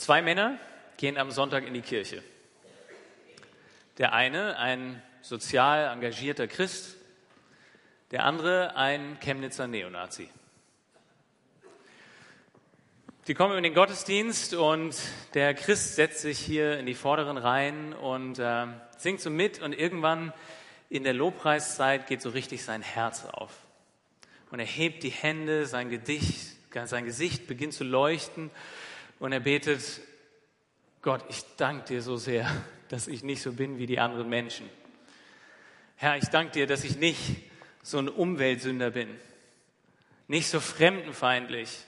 Zwei Männer gehen am Sonntag in die Kirche. Der eine, ein sozial engagierter Christ, der andere, ein Chemnitzer Neonazi. Die kommen in den Gottesdienst und der Christ setzt sich hier in die vorderen Reihen und äh, singt so mit und irgendwann in der Lobpreiszeit geht so richtig sein Herz auf. Und er hebt die Hände, sein, Gedicht, sein Gesicht beginnt zu leuchten und er betet, Gott, ich danke dir so sehr, dass ich nicht so bin wie die anderen Menschen. Herr, ich danke dir, dass ich nicht so ein Umweltsünder bin, nicht so fremdenfeindlich.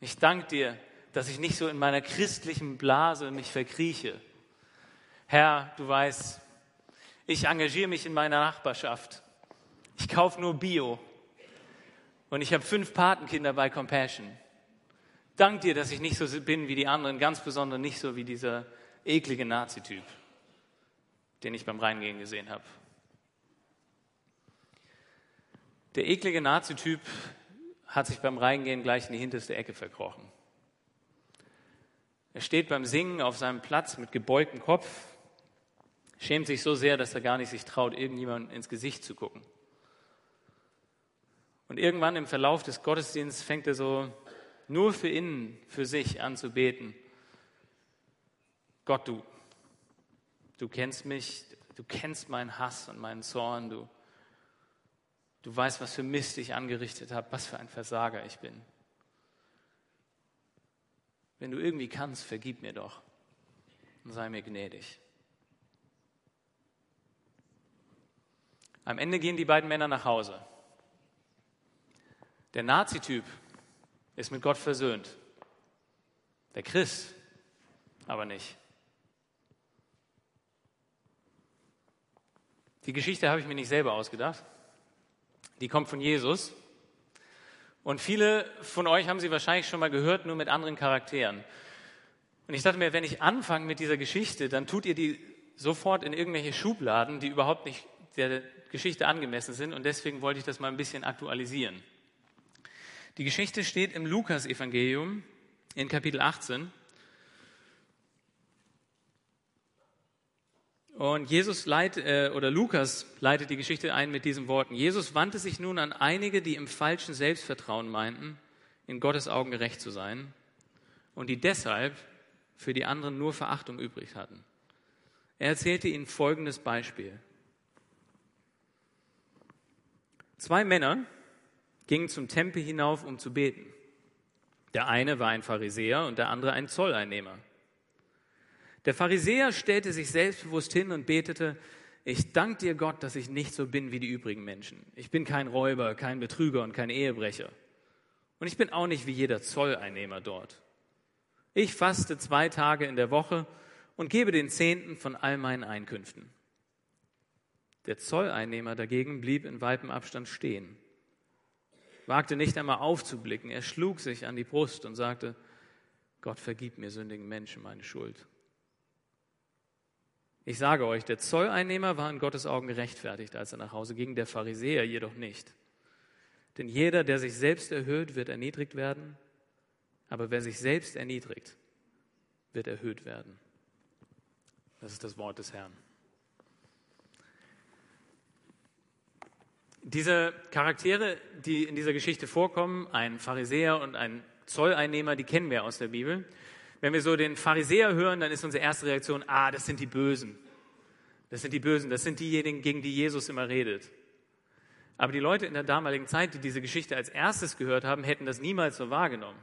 Ich danke dir, dass ich nicht so in meiner christlichen Blase mich verkrieche. Herr, du weißt, ich engagiere mich in meiner Nachbarschaft. Ich kaufe nur Bio. Und ich habe fünf Patenkinder bei Compassion. Dank dir, dass ich nicht so bin wie die anderen, ganz besonders nicht so wie dieser eklige Nazi-Typ, den ich beim Reingehen gesehen habe. Der eklige Nazi-Typ hat sich beim Reingehen gleich in die hinterste Ecke verkrochen. Er steht beim Singen auf seinem Platz mit gebeugtem Kopf, schämt sich so sehr, dass er gar nicht sich traut, irgendjemandem ins Gesicht zu gucken. Und irgendwann im Verlauf des Gottesdienstes fängt er so nur für innen, für sich an zu beten. Gott, du, du kennst mich, du kennst meinen Hass und meinen Zorn, du, du weißt, was für Mist ich angerichtet habe, was für ein Versager ich bin. Wenn du irgendwie kannst, vergib mir doch und sei mir gnädig. Am Ende gehen die beiden Männer nach Hause. Der Nazi-Typ ist mit Gott versöhnt. Der Christ aber nicht. Die Geschichte habe ich mir nicht selber ausgedacht. Die kommt von Jesus. Und viele von euch haben sie wahrscheinlich schon mal gehört, nur mit anderen Charakteren. Und ich dachte mir, wenn ich anfange mit dieser Geschichte, dann tut ihr die sofort in irgendwelche Schubladen, die überhaupt nicht der Geschichte angemessen sind. Und deswegen wollte ich das mal ein bisschen aktualisieren. Die Geschichte steht im Lukas-Evangelium in Kapitel 18. Und Jesus leitet, äh, oder Lukas leitet die Geschichte ein mit diesen Worten. Jesus wandte sich nun an einige, die im falschen Selbstvertrauen meinten, in Gottes Augen gerecht zu sein und die deshalb für die anderen nur Verachtung übrig hatten. Er erzählte ihnen folgendes Beispiel. Zwei Männer gingen zum Tempel hinauf, um zu beten. Der eine war ein Pharisäer und der andere ein Zolleinnehmer. Der Pharisäer stellte sich selbstbewusst hin und betete, ich danke dir Gott, dass ich nicht so bin wie die übrigen Menschen. Ich bin kein Räuber, kein Betrüger und kein Ehebrecher. Und ich bin auch nicht wie jeder Zolleinnehmer dort. Ich faste zwei Tage in der Woche und gebe den Zehnten von all meinen Einkünften. Der Zolleinnehmer dagegen blieb in weitem Abstand stehen wagte nicht einmal aufzublicken. Er schlug sich an die Brust und sagte, Gott vergib mir sündigen Menschen meine Schuld. Ich sage euch, der Zolleinnehmer war in Gottes Augen gerechtfertigt, als er nach Hause ging, der Pharisäer jedoch nicht. Denn jeder, der sich selbst erhöht, wird erniedrigt werden, aber wer sich selbst erniedrigt, wird erhöht werden. Das ist das Wort des Herrn. Diese Charaktere, die in dieser Geschichte vorkommen, ein Pharisäer und ein Zolleinnehmer, die kennen wir aus der Bibel. Wenn wir so den Pharisäer hören, dann ist unsere erste Reaktion, ah, das sind die Bösen. Das sind die Bösen, das sind diejenigen, gegen die Jesus immer redet. Aber die Leute in der damaligen Zeit, die diese Geschichte als erstes gehört haben, hätten das niemals so wahrgenommen.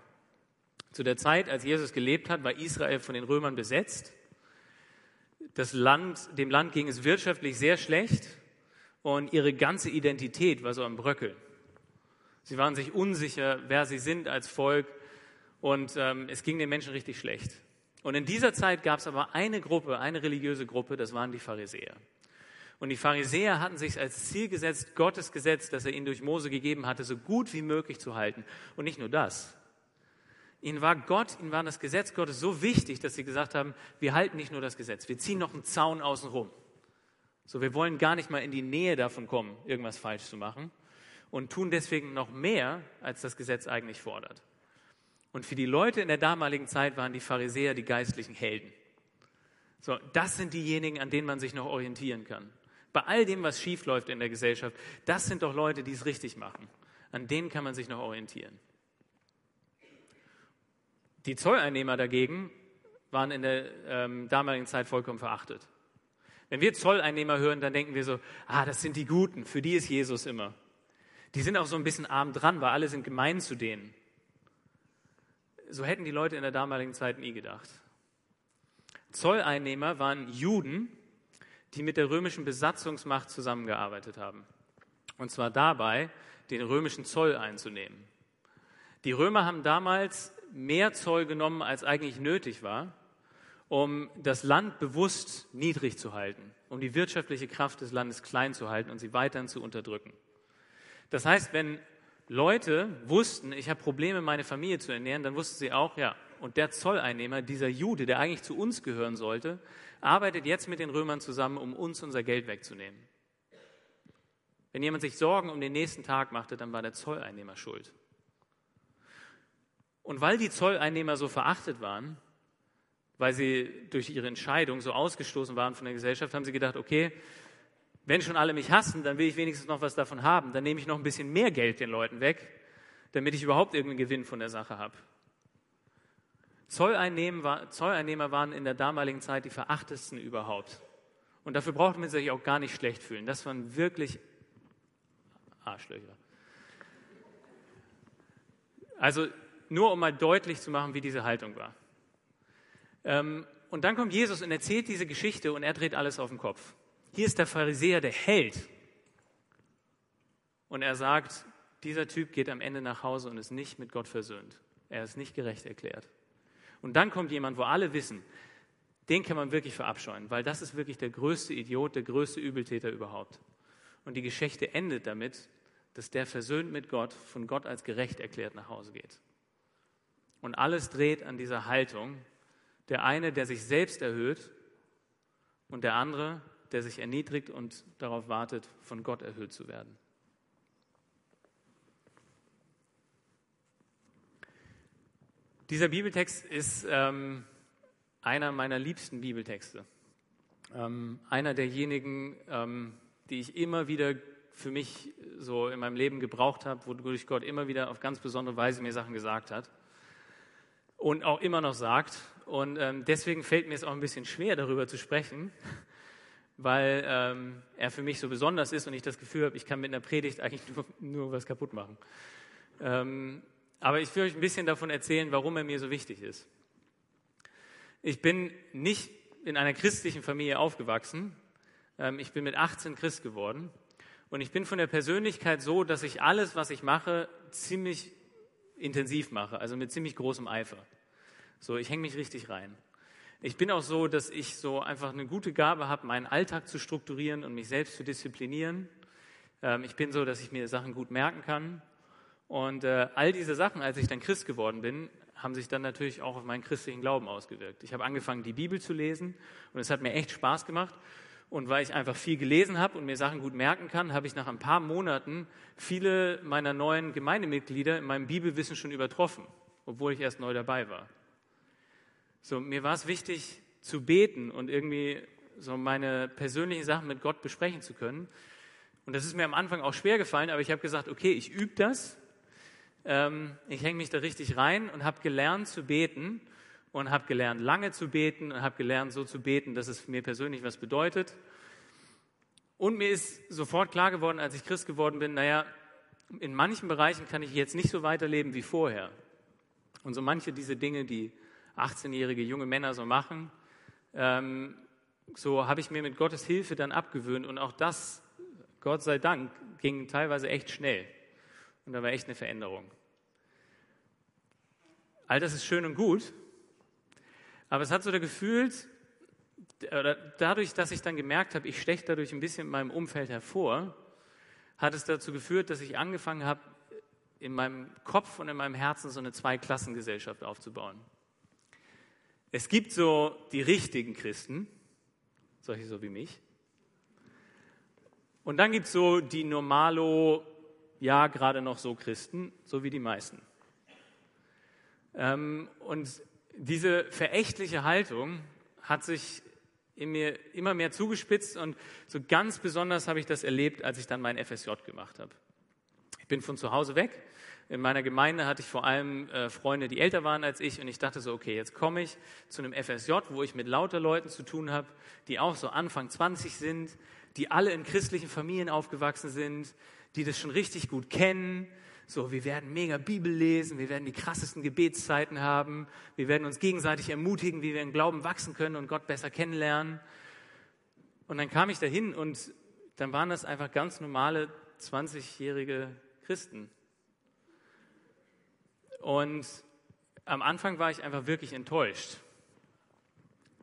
Zu der Zeit, als Jesus gelebt hat, war Israel von den Römern besetzt. Das Land, dem Land ging es wirtschaftlich sehr schlecht und ihre ganze Identität war so am Bröckeln. Sie waren sich unsicher, wer sie sind als Volk und ähm, es ging den Menschen richtig schlecht. Und in dieser Zeit gab es aber eine Gruppe, eine religiöse Gruppe, das waren die Pharisäer. Und die Pharisäer hatten sich als Ziel gesetzt, Gottes Gesetz, das er ihnen durch Mose gegeben hatte, so gut wie möglich zu halten. Und nicht nur das. Ihnen war Gott, ihnen war das Gesetz Gottes so wichtig, dass sie gesagt haben, wir halten nicht nur das Gesetz, wir ziehen noch einen Zaun außenrum. So, wir wollen gar nicht mal in die Nähe davon kommen, irgendwas falsch zu machen und tun deswegen noch mehr, als das Gesetz eigentlich fordert. Und für die Leute in der damaligen Zeit waren die Pharisäer die geistlichen Helden. So, das sind diejenigen, an denen man sich noch orientieren kann. Bei all dem, was schief läuft in der Gesellschaft, das sind doch Leute, die es richtig machen. An denen kann man sich noch orientieren. Die Zolleinnehmer dagegen waren in der ähm, damaligen Zeit vollkommen verachtet. Wenn wir Zolleinnehmer hören, dann denken wir so, ah, das sind die Guten, für die ist Jesus immer. Die sind auch so ein bisschen arm dran, weil alle sind gemein zu denen. So hätten die Leute in der damaligen Zeit nie gedacht. Zolleinnehmer waren Juden, die mit der römischen Besatzungsmacht zusammengearbeitet haben. Und zwar dabei, den römischen Zoll einzunehmen. Die Römer haben damals mehr Zoll genommen, als eigentlich nötig war, um das Land bewusst niedrig zu halten, um die wirtschaftliche Kraft des Landes klein zu halten und sie weiterhin zu unterdrücken. Das heißt, wenn Leute wussten, ich habe Probleme, meine Familie zu ernähren, dann wussten sie auch, ja, und der Zolleinnehmer, dieser Jude, der eigentlich zu uns gehören sollte, arbeitet jetzt mit den Römern zusammen, um uns unser Geld wegzunehmen. Wenn jemand sich Sorgen um den nächsten Tag machte, dann war der Zolleinnehmer schuld. Und weil die Zolleinnehmer so verachtet waren, weil sie durch ihre Entscheidung so ausgestoßen waren von der Gesellschaft, haben sie gedacht, okay, wenn schon alle mich hassen, dann will ich wenigstens noch was davon haben. Dann nehme ich noch ein bisschen mehr Geld den Leuten weg, damit ich überhaupt irgendeinen Gewinn von der Sache habe. Zolleinnehmer waren in der damaligen Zeit die verachtetsten überhaupt. Und dafür braucht man sich auch gar nicht schlecht fühlen. Das waren wirklich Arschlöcher. Also nur um mal deutlich zu machen, wie diese Haltung war. Ähm, und dann kommt Jesus und erzählt diese Geschichte und er dreht alles auf den Kopf. Hier ist der Pharisäer, der Held. Und er sagt, dieser Typ geht am Ende nach Hause und ist nicht mit Gott versöhnt. Er ist nicht gerecht erklärt. Und dann kommt jemand, wo alle wissen, den kann man wirklich verabscheuen, weil das ist wirklich der größte Idiot, der größte Übeltäter überhaupt. Und die Geschichte endet damit, dass der versöhnt mit Gott, von Gott als gerecht erklärt nach Hause geht. Und alles dreht an dieser Haltung. Der eine, der sich selbst erhöht und der andere, der sich erniedrigt und darauf wartet, von Gott erhöht zu werden. Dieser Bibeltext ist ähm, einer meiner liebsten Bibeltexte. Ähm, einer derjenigen, ähm, die ich immer wieder für mich so in meinem Leben gebraucht habe, wodurch Gott immer wieder auf ganz besondere Weise mir Sachen gesagt hat und auch immer noch sagt. Und ähm, deswegen fällt mir es auch ein bisschen schwer, darüber zu sprechen, weil ähm, er für mich so besonders ist und ich das Gefühl habe, ich kann mit einer Predigt eigentlich nur, nur was kaputt machen. Ähm, aber ich will euch ein bisschen davon erzählen, warum er mir so wichtig ist. Ich bin nicht in einer christlichen Familie aufgewachsen. Ähm, ich bin mit 18 Christ geworden. Und ich bin von der Persönlichkeit so, dass ich alles, was ich mache, ziemlich intensiv mache, also mit ziemlich großem Eifer. So, ich hänge mich richtig rein. Ich bin auch so, dass ich so einfach eine gute Gabe habe, meinen Alltag zu strukturieren und mich selbst zu disziplinieren. Ähm, ich bin so, dass ich mir Sachen gut merken kann. Und äh, all diese Sachen, als ich dann Christ geworden bin, haben sich dann natürlich auch auf meinen christlichen Glauben ausgewirkt. Ich habe angefangen, die Bibel zu lesen und es hat mir echt Spaß gemacht. Und weil ich einfach viel gelesen habe und mir Sachen gut merken kann, habe ich nach ein paar Monaten viele meiner neuen Gemeindemitglieder in meinem Bibelwissen schon übertroffen, obwohl ich erst neu dabei war. So, mir war es wichtig zu beten und irgendwie so meine persönlichen Sachen mit Gott besprechen zu können. Und das ist mir am Anfang auch schwer gefallen, aber ich habe gesagt, okay, ich übe das ähm, ich hänge mich da richtig rein und habe gelernt zu beten und habe gelernt, lange zu beten und habe gelernt, so zu beten, dass es mir persönlich was bedeutet. Und mir ist sofort klar geworden, als ich Christ geworden bin, naja, in manchen Bereichen kann ich jetzt nicht so weiterleben wie vorher. Und so manche diese Dinge, die 18-jährige junge Männer so machen, ähm, so habe ich mir mit Gottes Hilfe dann abgewöhnt. Und auch das, Gott sei Dank, ging teilweise echt schnell. Und da war echt eine Veränderung. All das ist schön und gut, aber es hat so der Gefühl, dadurch, dass ich dann gemerkt habe, ich steche dadurch ein bisschen in meinem Umfeld hervor, hat es dazu geführt, dass ich angefangen habe, in meinem Kopf und in meinem Herzen so eine Zweiklassengesellschaft aufzubauen. Es gibt so die richtigen Christen, solche so wie mich. Und dann gibt es so die Normalo, ja, gerade noch so Christen, so wie die meisten. Ähm, und diese verächtliche Haltung hat sich in mir immer mehr zugespitzt und so ganz besonders habe ich das erlebt, als ich dann mein FSJ gemacht habe. Ich bin von zu Hause weg. In meiner Gemeinde hatte ich vor allem äh, Freunde, die älter waren als ich und ich dachte so, okay, jetzt komme ich zu einem FSJ, wo ich mit lauter Leuten zu tun habe, die auch so Anfang 20 sind, die alle in christlichen Familien aufgewachsen sind, die das schon richtig gut kennen, so, wir werden mega Bibel lesen, wir werden die krassesten Gebetszeiten haben, wir werden uns gegenseitig ermutigen, wie wir im Glauben wachsen können und Gott besser kennenlernen. Und dann kam ich dahin und dann waren das einfach ganz normale 20-jährige Christen. Und am Anfang war ich einfach wirklich enttäuscht.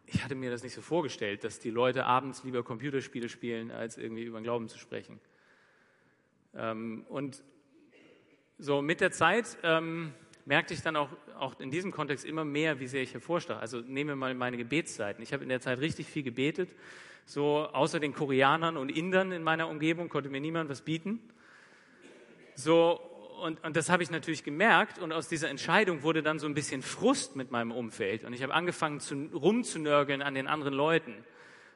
Ich hatte mir das nicht so vorgestellt, dass die Leute abends lieber Computerspiele spielen, als irgendwie über den Glauben zu sprechen. Ähm, und so mit der Zeit ähm, merkte ich dann auch, auch in diesem Kontext immer mehr, wie sehr ich hervorstach. Also nehmen wir mal meine Gebetszeiten. Ich habe in der Zeit richtig viel gebetet. So außer den Koreanern und Indern in meiner Umgebung konnte mir niemand was bieten. So und, und das habe ich natürlich gemerkt und aus dieser Entscheidung wurde dann so ein bisschen Frust mit meinem Umfeld und ich habe angefangen zu, rumzunörgeln an den anderen Leuten.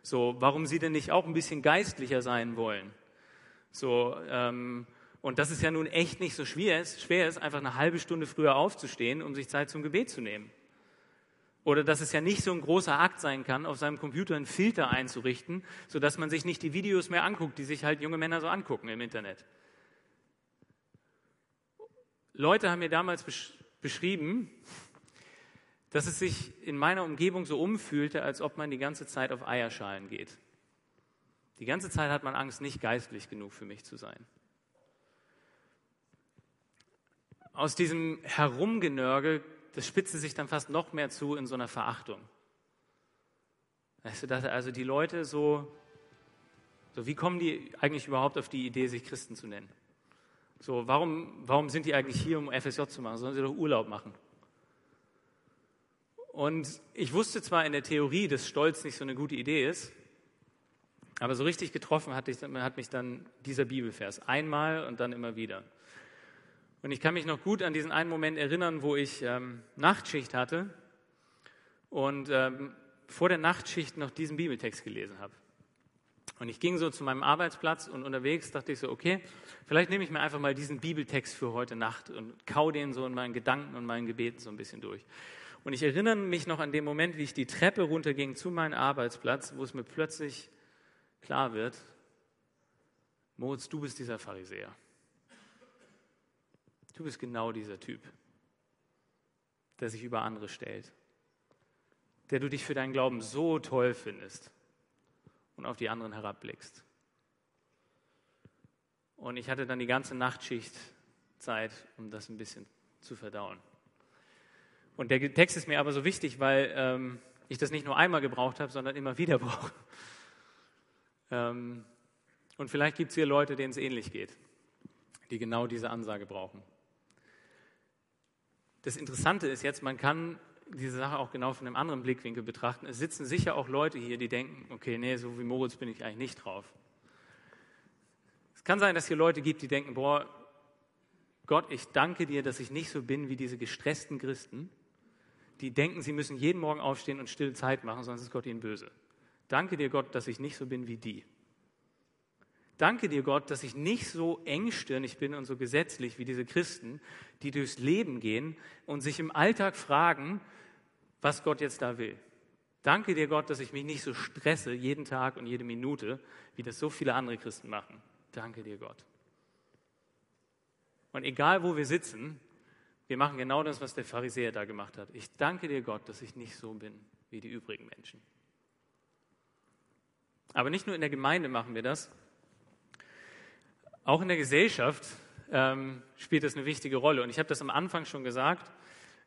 So, warum sie denn nicht auch ein bisschen geistlicher sein wollen? So, ähm, und das ist ja nun echt nicht so schwer, schwer ist, einfach eine halbe Stunde früher aufzustehen, um sich Zeit zum Gebet zu nehmen. Oder dass es ja nicht so ein großer Akt sein kann, auf seinem Computer einen Filter einzurichten, sodass man sich nicht die Videos mehr anguckt, die sich halt junge Männer so angucken im Internet. Leute haben mir damals besch beschrieben, dass es sich in meiner Umgebung so umfühlte, als ob man die ganze Zeit auf Eierschalen geht. Die ganze Zeit hat man Angst, nicht geistlich genug für mich zu sein. aus diesem Herumgenörgel, das spitzte sich dann fast noch mehr zu in so einer Verachtung. Weißt du, dass also die Leute so, so, wie kommen die eigentlich überhaupt auf die Idee, sich Christen zu nennen? So, warum, warum sind die eigentlich hier, um FSJ zu machen? Sollen sie doch Urlaub machen? Und ich wusste zwar in der Theorie, dass Stolz nicht so eine gute Idee ist, aber so richtig getroffen hat, mich dann dieser Bibelvers. Einmal und dann immer wieder. Und ich kann mich noch gut an diesen einen Moment erinnern, wo ich ähm, Nachtschicht hatte und ähm, vor der Nachtschicht noch diesen Bibeltext gelesen habe. Und ich ging so zu meinem Arbeitsplatz und unterwegs dachte ich so, okay, vielleicht nehme ich mir einfach mal diesen Bibeltext für heute Nacht und kau den so in meinen Gedanken und meinen Gebeten so ein bisschen durch. Und ich erinnere mich noch an den Moment, wie ich die Treppe runterging zu meinem Arbeitsplatz, wo es mir plötzlich klar wird, Moritz, du bist dieser Pharisäer. Du bist genau dieser Typ, der sich über andere stellt, der du dich für deinen Glauben so toll findest und auf die anderen herabblickst. Und ich hatte dann die ganze Nachtschicht Zeit, um das ein bisschen zu verdauen. Und der Text ist mir aber so wichtig, weil ähm, ich das nicht nur einmal gebraucht habe, sondern immer wieder brauche. Ähm, und vielleicht gibt es hier Leute, denen es ähnlich geht, die genau diese Ansage brauchen. Das Interessante ist jetzt, man kann diese Sache auch genau von einem anderen Blickwinkel betrachten. Es sitzen sicher auch Leute hier, die denken, okay, nee, so wie Moritz bin ich eigentlich nicht drauf. Es kann sein, dass es hier Leute gibt, die denken, boah, Gott, ich danke dir, dass ich nicht so bin wie diese gestressten Christen, die denken, sie müssen jeden Morgen aufstehen und stille Zeit machen, sonst ist Gott ihnen böse. Danke dir, Gott, dass ich nicht so bin wie die. Danke dir, Gott, dass ich nicht so engstirnig bin und so gesetzlich wie diese Christen, die durchs Leben gehen und sich im Alltag fragen, was Gott jetzt da will. Danke dir, Gott, dass ich mich nicht so stresse jeden Tag und jede Minute, wie das so viele andere Christen machen. Danke dir, Gott. Und egal, wo wir sitzen, wir machen genau das, was der Pharisäer da gemacht hat. Ich danke dir, Gott, dass ich nicht so bin wie die übrigen Menschen. Aber nicht nur in der Gemeinde machen wir das, auch in der Gesellschaft ähm, spielt das eine wichtige Rolle. Und ich habe das am Anfang schon gesagt,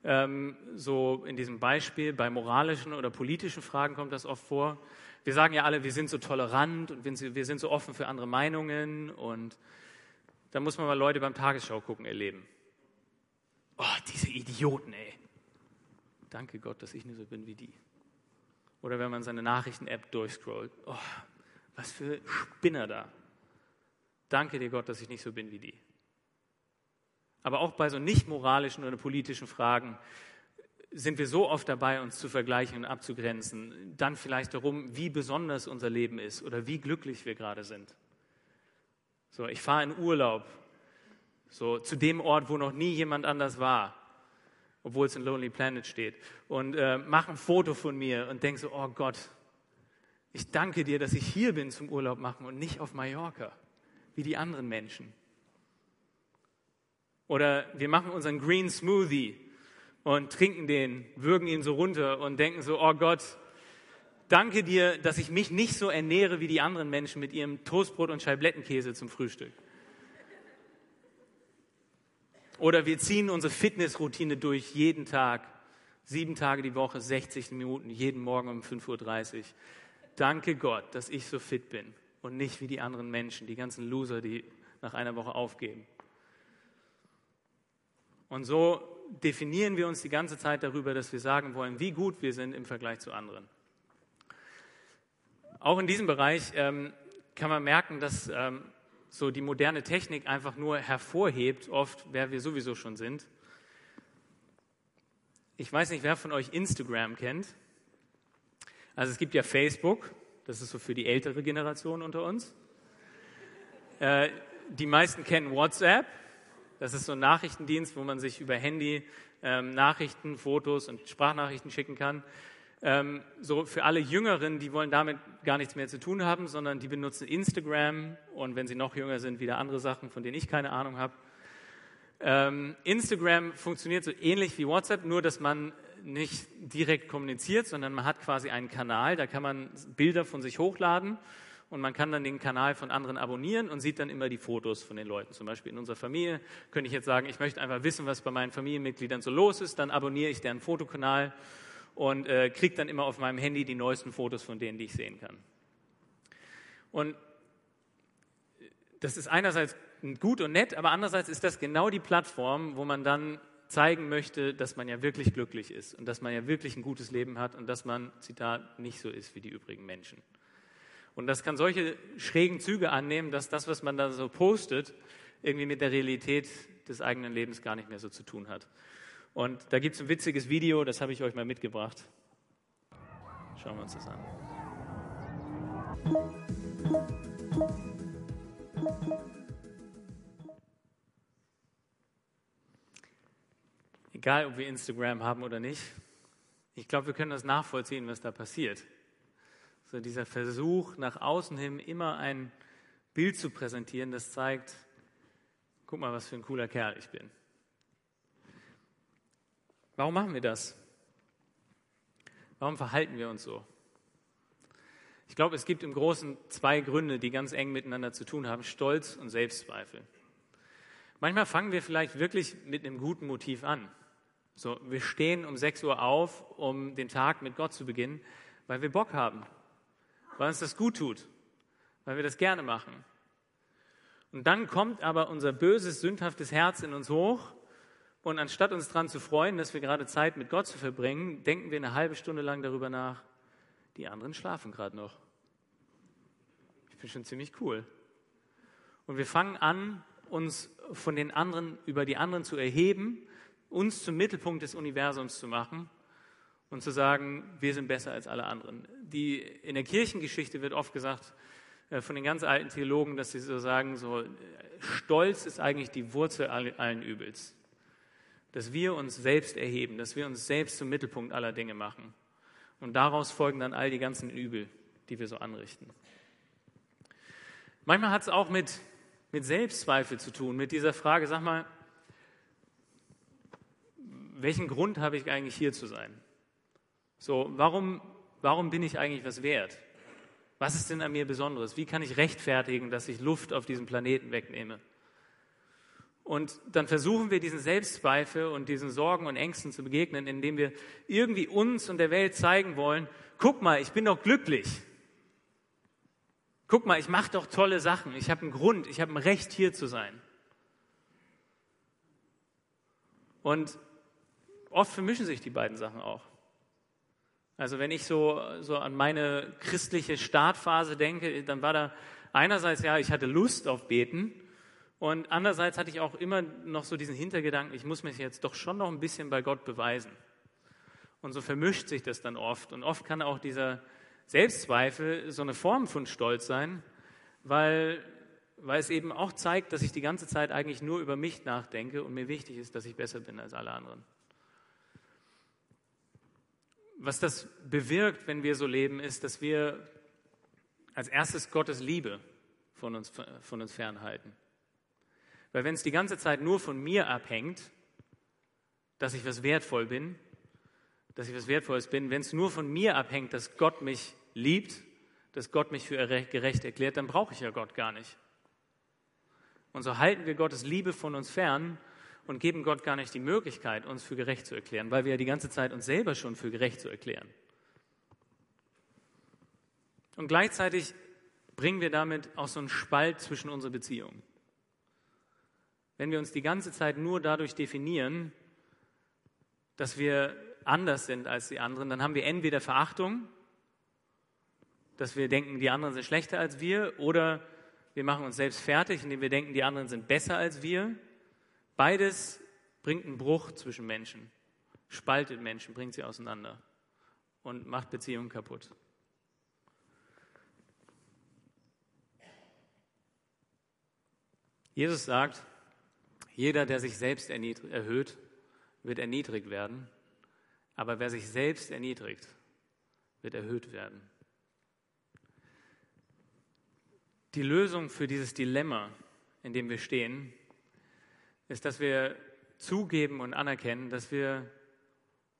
ähm, so in diesem Beispiel, bei moralischen oder politischen Fragen kommt das oft vor. Wir sagen ja alle, wir sind so tolerant und wir sind so offen für andere Meinungen. Und da muss man mal Leute beim Tagesschau gucken erleben. Oh, diese Idioten, ey. Danke Gott, dass ich nicht so bin wie die. Oder wenn man seine Nachrichten-App durchscrollt. Oh, was für Spinner da. Danke dir, Gott, dass ich nicht so bin wie die. Aber auch bei so nicht moralischen oder politischen Fragen sind wir so oft dabei, uns zu vergleichen und abzugrenzen. Dann vielleicht darum, wie besonders unser Leben ist oder wie glücklich wir gerade sind. So, ich fahre in Urlaub, so zu dem Ort, wo noch nie jemand anders war, obwohl es in Lonely Planet steht, und äh, mache ein Foto von mir und denke so, oh Gott, ich danke dir, dass ich hier bin zum Urlaub machen und nicht auf Mallorca, wie die anderen Menschen. Oder wir machen unseren Green Smoothie und trinken den, würgen ihn so runter und denken so, oh Gott, danke dir, dass ich mich nicht so ernähre wie die anderen Menschen mit ihrem Toastbrot und Scheiblettenkäse zum Frühstück. Oder wir ziehen unsere Fitnessroutine durch jeden Tag, sieben Tage die Woche, 60 Minuten, jeden Morgen um 5.30 Uhr. Danke Gott, dass ich so fit bin und nicht wie die anderen Menschen, die ganzen Loser, die nach einer Woche aufgeben. Und so definieren wir uns die ganze Zeit darüber, dass wir sagen wollen, wie gut wir sind im Vergleich zu anderen. Auch in diesem Bereich ähm, kann man merken, dass ähm, so die moderne Technik einfach nur hervorhebt, oft wer wir sowieso schon sind. Ich weiß nicht, wer von euch Instagram kennt. Also es gibt ja Facebook, das ist so für die ältere Generation unter uns. Äh, die meisten kennen WhatsApp, das ist so ein Nachrichtendienst, wo man sich über Handy ähm, Nachrichten, Fotos und Sprachnachrichten schicken kann. Ähm, so für alle Jüngeren, die wollen damit gar nichts mehr zu tun haben, sondern die benutzen Instagram und wenn sie noch jünger sind, wieder andere Sachen, von denen ich keine Ahnung habe. Ähm, Instagram funktioniert so ähnlich wie WhatsApp, nur dass man nicht direkt kommuniziert, sondern man hat quasi einen Kanal, da kann man Bilder von sich hochladen und man kann dann den Kanal von anderen abonnieren und sieht dann immer die Fotos von den Leuten. Zum Beispiel in unserer Familie könnte ich jetzt sagen, ich möchte einfach wissen, was bei meinen Familienmitgliedern so los ist, dann abonniere ich deren Fotokanal und äh, kriege dann immer auf meinem Handy die neuesten Fotos von denen, die ich sehen kann. Und das ist einerseits gut und nett, aber andererseits ist das genau die Plattform, wo man dann zeigen möchte, dass man ja wirklich glücklich ist und dass man ja wirklich ein gutes Leben hat und dass man, Zitat, nicht so ist wie die übrigen Menschen. Und das kann solche schrägen Züge annehmen, dass das, was man da so postet, irgendwie mit der Realität des eigenen Lebens gar nicht mehr so zu tun hat. Und da gibt es ein witziges Video, das habe ich euch mal mitgebracht. Schauen wir uns das an. Egal, ob wir Instagram haben oder nicht, ich glaube, wir können das nachvollziehen, was da passiert. So dieser Versuch, nach außen hin immer ein Bild zu präsentieren, das zeigt, guck mal, was für ein cooler Kerl ich bin. Warum machen wir das? Warum verhalten wir uns so? Ich glaube, es gibt im Großen zwei Gründe, die ganz eng miteinander zu tun haben, Stolz und Selbstzweifel. Manchmal fangen wir vielleicht wirklich mit einem guten Motiv an. So, wir stehen um 6 Uhr auf, um den Tag mit Gott zu beginnen, weil wir Bock haben, weil uns das gut tut, weil wir das gerne machen. Und dann kommt aber unser böses, sündhaftes Herz in uns hoch und anstatt uns daran zu freuen, dass wir gerade Zeit mit Gott zu verbringen, denken wir eine halbe Stunde lang darüber nach, die anderen schlafen gerade noch. Ich bin schon ziemlich cool. Und wir fangen an, uns von den anderen, über die anderen zu erheben, uns zum Mittelpunkt des Universums zu machen und zu sagen, wir sind besser als alle anderen. Die, in der Kirchengeschichte wird oft gesagt äh, von den ganz alten Theologen, dass sie so sagen, so, Stolz ist eigentlich die Wurzel allen Übels. Dass wir uns selbst erheben, dass wir uns selbst zum Mittelpunkt aller Dinge machen. Und daraus folgen dann all die ganzen Übel, die wir so anrichten. Manchmal hat es auch mit, mit Selbstzweifel zu tun, mit dieser Frage, sag mal, welchen Grund habe ich eigentlich hier zu sein? So, warum, warum bin ich eigentlich was wert? Was ist denn an mir Besonderes? Wie kann ich rechtfertigen, dass ich Luft auf diesem Planeten wegnehme? Und dann versuchen wir diesen Selbstzweifel und diesen Sorgen und Ängsten zu begegnen, indem wir irgendwie uns und der Welt zeigen wollen, guck mal, ich bin doch glücklich. Guck mal, ich mache doch tolle Sachen. Ich habe einen Grund, ich habe ein Recht, hier zu sein. Und oft vermischen sich die beiden Sachen auch. Also wenn ich so, so an meine christliche Startphase denke, dann war da einerseits, ja, ich hatte Lust auf Beten und andererseits hatte ich auch immer noch so diesen Hintergedanken, ich muss mich jetzt doch schon noch ein bisschen bei Gott beweisen. Und so vermischt sich das dann oft. Und oft kann auch dieser Selbstzweifel so eine Form von Stolz sein, weil, weil es eben auch zeigt, dass ich die ganze Zeit eigentlich nur über mich nachdenke und mir wichtig ist, dass ich besser bin als alle anderen. Was das bewirkt, wenn wir so leben, ist, dass wir als erstes Gottes Liebe von uns, von uns fernhalten. Weil wenn es die ganze Zeit nur von mir abhängt, dass ich was wertvoll bin, dass ich was Wertvolles bin, wenn es nur von mir abhängt, dass Gott mich liebt, dass Gott mich für gerecht erklärt, dann brauche ich ja Gott gar nicht. Und so halten wir Gottes Liebe von uns fern und geben Gott gar nicht die Möglichkeit, uns für gerecht zu erklären, weil wir ja die ganze Zeit uns selber schon für gerecht zu erklären. Und gleichzeitig bringen wir damit auch so einen Spalt zwischen unsere Beziehungen. Wenn wir uns die ganze Zeit nur dadurch definieren, dass wir anders sind als die anderen, dann haben wir entweder Verachtung, dass wir denken, die anderen sind schlechter als wir, oder wir machen uns selbst fertig, indem wir denken, die anderen sind besser als wir. Beides bringt einen Bruch zwischen Menschen, spaltet Menschen, bringt sie auseinander und macht Beziehungen kaputt. Jesus sagt, jeder, der sich selbst erhöht, wird erniedrigt werden, aber wer sich selbst erniedrigt, wird erhöht werden. Die Lösung für dieses Dilemma, in dem wir stehen, ist, dass wir zugeben und anerkennen, dass wir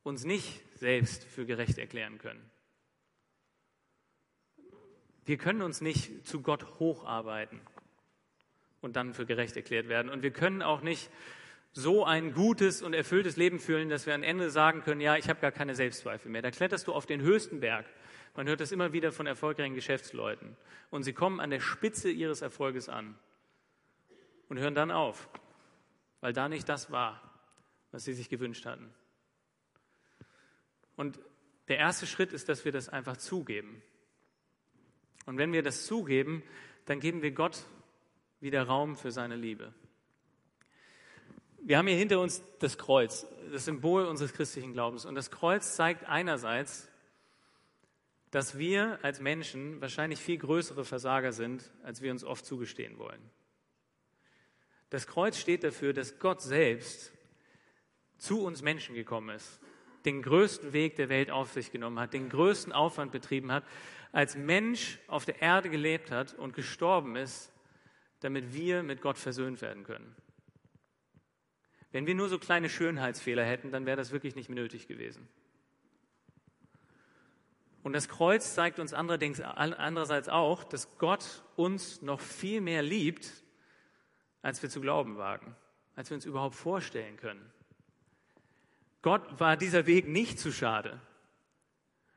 uns nicht selbst für gerecht erklären können. Wir können uns nicht zu Gott hocharbeiten und dann für gerecht erklärt werden. Und wir können auch nicht so ein gutes und erfülltes Leben fühlen, dass wir am Ende sagen können, ja, ich habe gar keine Selbstzweifel mehr. Da kletterst du auf den höchsten Berg. Man hört das immer wieder von erfolgreichen Geschäftsleuten. Und sie kommen an der Spitze ihres Erfolges an und hören dann auf, weil da nicht das war, was sie sich gewünscht hatten. Und der erste Schritt ist, dass wir das einfach zugeben. Und wenn wir das zugeben, dann geben wir Gott wieder Raum für seine Liebe. Wir haben hier hinter uns das Kreuz, das Symbol unseres christlichen Glaubens. Und das Kreuz zeigt einerseits, dass wir als Menschen wahrscheinlich viel größere Versager sind, als wir uns oft zugestehen wollen. Das Kreuz steht dafür, dass Gott selbst zu uns Menschen gekommen ist, den größten Weg der Welt auf sich genommen hat, den größten Aufwand betrieben hat, als Mensch auf der Erde gelebt hat und gestorben ist, damit wir mit Gott versöhnt werden können. Wenn wir nur so kleine Schönheitsfehler hätten, dann wäre das wirklich nicht nötig gewesen. Und das Kreuz zeigt uns andererseits auch, dass Gott uns noch viel mehr liebt, als wir zu glauben wagen, als wir uns überhaupt vorstellen können. Gott war dieser Weg nicht zu schade.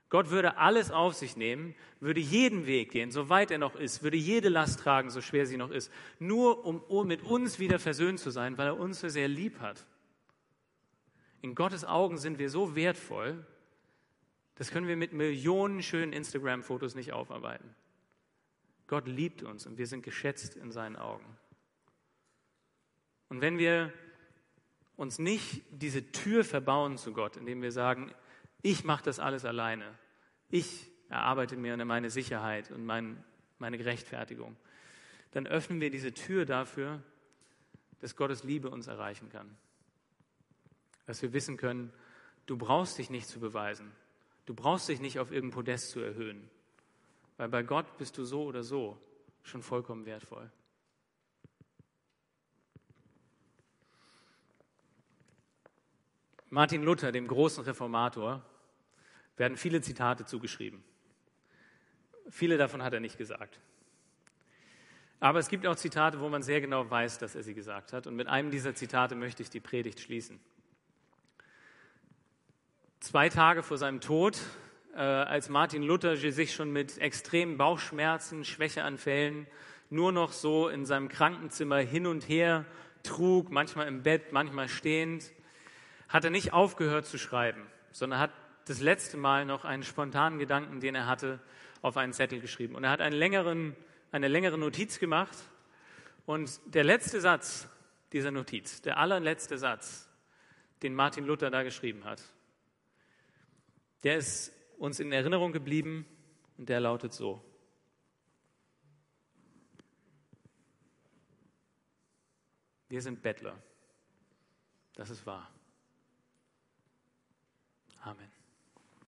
Gott würde alles auf sich nehmen, würde jeden Weg gehen, so weit er noch ist, würde jede Last tragen, so schwer sie noch ist, nur um, mit uns wieder versöhnt zu sein, weil er uns so sehr lieb hat. In Gottes Augen sind wir so wertvoll, das können wir mit Millionen schönen Instagram-Fotos nicht aufarbeiten. Gott liebt uns und wir sind geschätzt in seinen Augen. Und wenn wir uns nicht diese Tür verbauen zu Gott, indem wir sagen, ich mache das alles alleine. Ich erarbeite mir meine Sicherheit und mein, meine Gerechtfertigung. Dann öffnen wir diese Tür dafür, dass Gottes Liebe uns erreichen kann. Dass wir wissen können, du brauchst dich nicht zu beweisen. Du brauchst dich nicht auf irgendein Podest zu erhöhen. Weil bei Gott bist du so oder so schon vollkommen wertvoll. Martin Luther, dem großen Reformator, werden viele Zitate zugeschrieben. Viele davon hat er nicht gesagt. Aber es gibt auch Zitate, wo man sehr genau weiß, dass er sie gesagt hat. Und mit einem dieser Zitate möchte ich die Predigt schließen. Zwei Tage vor seinem Tod, äh, als Martin Luther sich schon mit extremen Bauchschmerzen, Schwächeanfällen nur noch so in seinem Krankenzimmer hin und her trug, manchmal im Bett, manchmal stehend, hat er nicht aufgehört zu schreiben, sondern hat das letzte Mal noch einen spontanen Gedanken, den er hatte, auf einen Zettel geschrieben. Und er hat längeren, eine längere Notiz gemacht. Und der letzte Satz dieser Notiz, der allerletzte Satz, den Martin Luther da geschrieben hat, der ist uns in Erinnerung geblieben und der lautet so. Wir sind Bettler. Das ist wahr. Amen.